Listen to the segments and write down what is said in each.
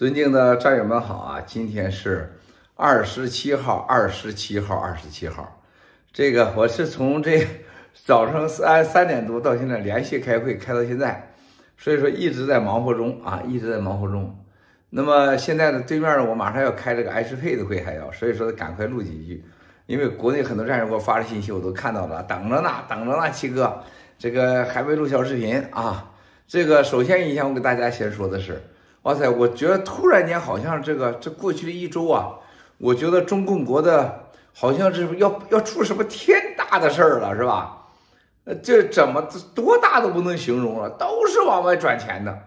尊敬的战友们好啊！今天是二十七号，二十七号，二十七号。这个我是从这早上三三点多到现在连续开会，开到现在，所以说一直在忙活中啊，一直在忙活中。那么现在呢，对面呢，我马上要开这个 H 配的会还要，所以说赶快录几句，因为国内很多战友给我发的信息我都看到了，等着呢，等着呢，七哥，这个还没录小视频啊。这个首先一项我给大家先说的是。哇塞！我觉得突然间好像这个这过去的一周啊，我觉得中共国的好像是要要出什么天大的事儿了，是吧？呃，这怎么多大都不能形容了，都是往外转钱的。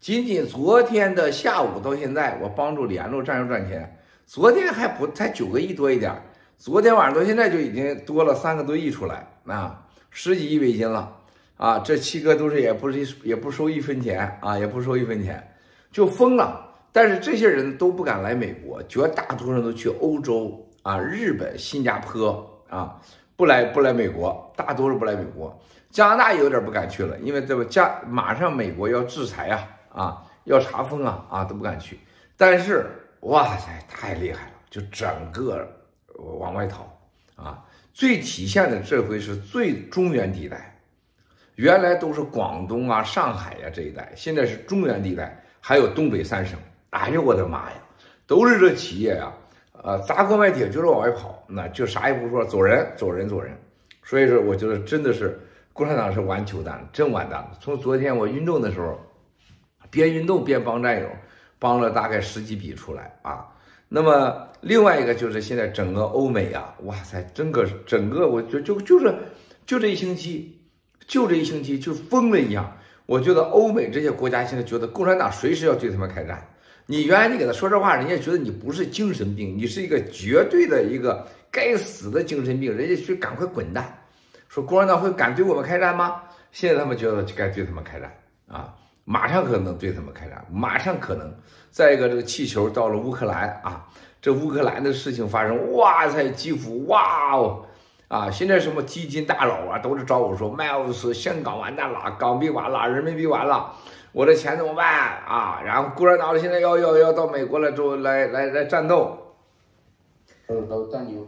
仅仅昨天的下午到现在，我帮助联络战友赚钱，昨天还不才九个亿多一点，昨天晚上到现在就已经多了三个多亿出来啊，十几亿美金了啊！这七哥都是也不是也不收一分钱啊，也不收一分钱。就疯了，但是这些人都不敢来美国，绝大多数都去欧洲啊、日本、新加坡啊，不来不来美国，大多数不来美国。加拿大有点不敢去了，因为这个加马上美国要制裁啊啊，要查封啊啊，都不敢去。但是哇塞，太厉害了，就整个往外逃啊！最体现的这回是最中原地带，原来都是广东啊、上海呀、这一带，现在是中原地带。还有东北三省，哎呦我的妈呀，都是这企业呀，呃，砸锅卖铁就是往外跑，那就啥也不说，走人，走人，走人。所以说，我觉得真的是共产党是完球蛋，真完蛋了。从昨天我运动的时候，边运动边帮战友，帮了大概十几笔出来啊。那么另外一个就是现在整个欧美啊，哇塞，整个整个我就就就是就这一星期，就这一星期就疯了一样。我觉得欧美这些国家现在觉得共产党随时要对他们开战。你原来你给他说这话，人家觉得你不是精神病，你是一个绝对的一个该死的精神病，人家去赶快滚蛋。说共产党会敢对我们开战吗？现在他们觉得就该对他们开战啊，马上可能对他们开战，马上可能。再一个，这个气球到了乌克兰啊，这乌克兰的事情发生，哇塞，基辅，哇哦。啊，现在什么基金大佬啊，都是找我说，Miles，香港完蛋了，港币完了，人民币完了，我的钱怎么办啊？然后共产党现在要要要到美国来做来来来战斗，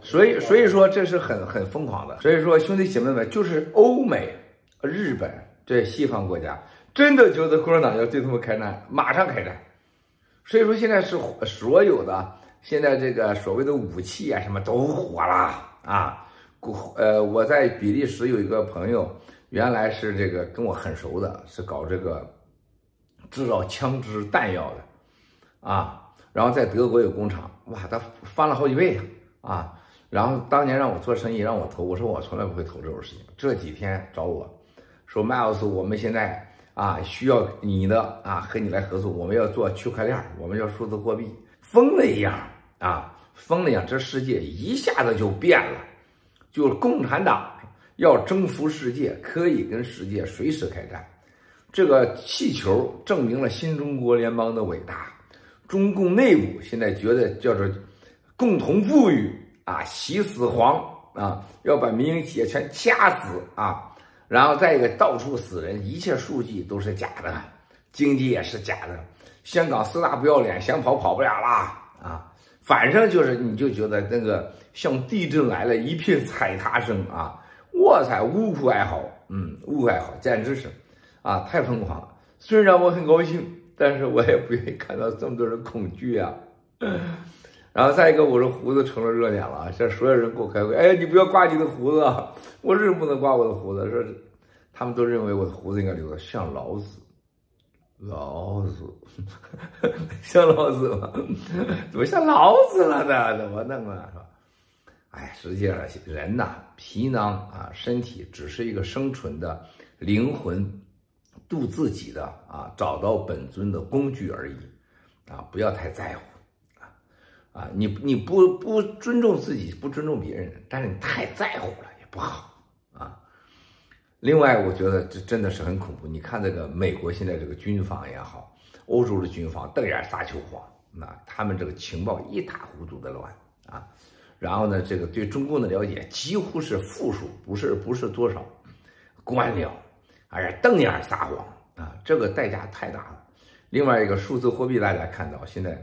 所以所以说这是很很疯狂的。所以说兄弟姐妹们，就是欧美、日本这些西方国家真的觉得共产党要对他们开战，马上开战。所以说现在是所有的现在这个所谓的武器啊什么都火了啊。呃，我在比利时有一个朋友，原来是这个跟我很熟的，是搞这个制造枪支弹药的，啊，然后在德国有工厂，哇，他翻了好几倍啊，然后当年让我做生意，让我投，我说我从来不会投这种事情，这几天找我说，Miles，我们现在啊需要你的啊，和你来合作，我们要做区块链，我们要数字货币，疯了一样啊，疯了一样，这世界一下子就变了。就是共产党要征服世界，可以跟世界随时开战。这个气球证明了新中国联邦的伟大。中共内部现在觉得叫做共同富裕啊，习死黄啊，要把民营企业全掐死啊，然后再一个到处死人，一切数据都是假的，经济也是假的。香港四大不要脸，想跑跑不了啦！反正就是，你就觉得那个像地震来了，一片踩踏声啊！哇塞，呜呼哀嚎，嗯，呜呼哀嚎，简直是，啊，太疯狂了。虽然我很高兴，但是我也不愿意看到这么多人恐惧啊。然后再一个，我的胡子成了热点了，现在所有人给我开会，哎，你不要刮你的胡子，我是不能刮我的胡子，说他们都认为我的胡子应该留的像老子。老子 像老子吗？怎么像老子了呢？怎么弄啊？是吧？哎，实际上人呐，皮囊啊，身体只是一个生存的灵魂，度自己的啊，找到本尊的工具而已啊！不要太在乎啊啊！你你不不尊重自己，不尊重别人，但是你太在乎了也不好。另外，我觉得这真的是很恐怖。你看这个美国现在这个军方也好，欧洲的军方瞪眼撒秋黄，那他们这个情报一塌糊涂的乱啊。然后呢，这个对中共的了解几乎是负数，不是不是多少。官僚，哎呀瞪眼撒谎啊，这个代价太大了。另外一个数字货币，大家看到现在，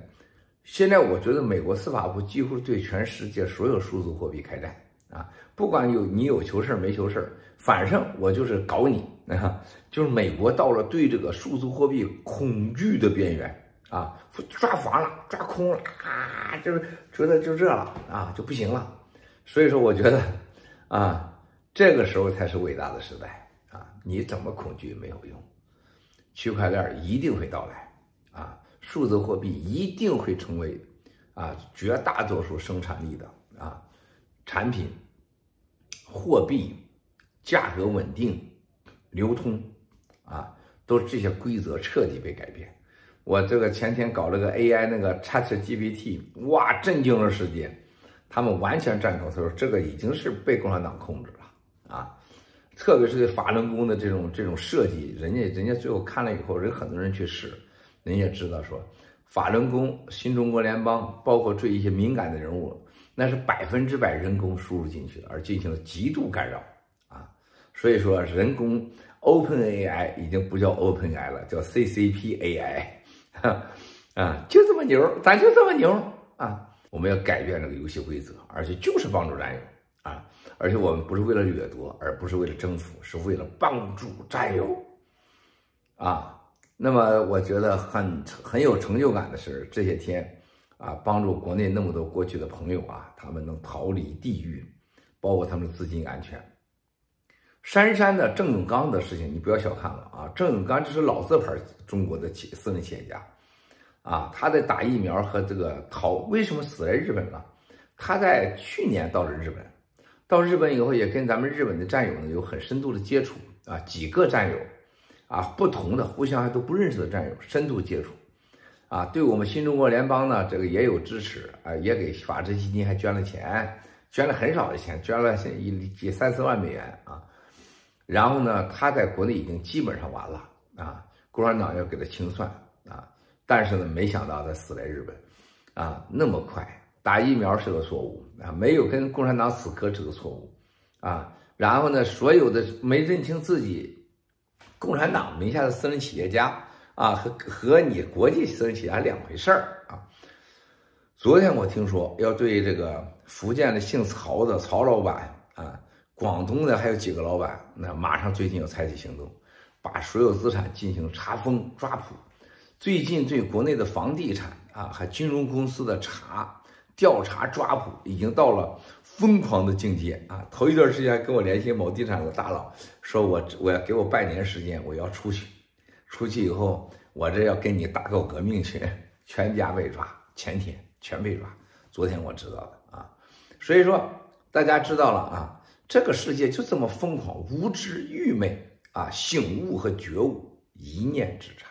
现在我觉得美国司法部几乎对全世界所有数字货币开战啊，不管有你有求事没求事，反正我就是搞你啊，就是美国到了对这个数字货币恐惧的边缘啊，抓狂了，抓空了啊，就是觉得就这了啊，就不行了。所以说，我觉得啊，这个时候才是伟大的时代啊，你怎么恐惧没有用。区块链一定会到来，啊，数字货币一定会成为，啊，绝大多数生产力的啊产品，货币价格稳定、流通，啊，都这些规则彻底被改变。我这个前天搞了个 AI 那个 ChatGPT，哇，震惊了世界，他们完全赞同，他说这个已经是被共产党控制了，啊。特别是对法轮功的这种这种设计，人家人家最后看了以后，人很多人去试，人家知道说，法轮功、新中国联邦，包括对一些敏感的人物，那是百分之百人工输入进去的，而进行了极度干扰啊。所以说，人工 Open AI 已经不叫 Open AI 了，叫 CCP AI，啊，就这么牛，咱就这么牛啊！我们要改变这个游戏规则，而且就是帮助战友。啊！而且我们不是为了掠夺，而不是为了征服，是为了帮助战友。啊，那么我觉得很很有成就感的是，这些天啊，帮助国内那么多过去的朋友啊，他们能逃离地狱，包括他们的资金安全。杉杉的郑永刚的事情，你不要小看了啊！郑永刚这是老字牌中国的企私人企业家，啊，他在打疫苗和这个逃，为什么死在日本了？他在去年到了日本。到日本以后，也跟咱们日本的战友呢有很深度的接触啊，几个战友，啊，不同的互相还都不认识的战友深度接触，啊，对我们新中国联邦呢这个也有支持啊，也给法治基金还捐了钱，捐了很少的钱，捐了一几三四万美元啊，然后呢，他在国内已经基本上完了啊，共产党要给他清算啊，但是呢，没想到他死在日本，啊，那么快。打疫苗是个错误啊，没有跟共产党死磕是个错误啊，然后呢，所有的没认清自己，共产党名下的私人企业家啊，和和你国际私人企业家两回事儿啊。昨天我听说要对这个福建的姓曹的曹老板啊，广东的还有几个老板，那马上最近要采取行动，把所有资产进行查封抓捕。最近对国内的房地产啊和金融公司的查。调查抓捕已经到了疯狂的境界啊！头一段时间跟我联系某地产的大佬，说我我要给我半年时间，我要出去，出去以后我这要跟你大搞革命去，全家被抓，前天全被抓，昨天我知道的啊，所以说大家知道了啊，这个世界就这么疯狂、无知、愚昧啊，醒悟和觉悟一念之差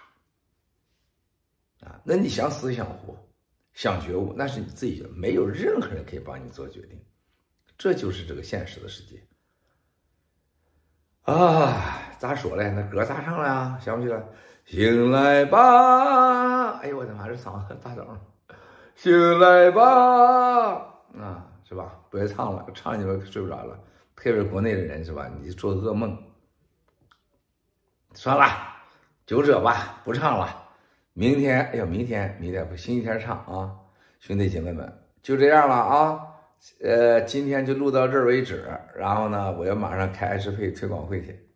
啊！那你想死想活？想觉悟，那是你自己觉得，没有任何人可以帮你做决定，这就是这个现实的世界。啊，咋说嘞？那歌咋唱了？想不起来。醒来吧！哎呦我的妈，这嗓子大声。醒来吧！啊，是吧？别唱了，唱你们睡不着了。特别国内的人是吧？你做噩梦。算了，就这吧，不唱了。明天，哎呦，明天，明天不，星期天唱啊，兄弟姐妹们，就这样了啊，呃，今天就录到这儿为止，然后呢，我要马上开 H 配推广会去。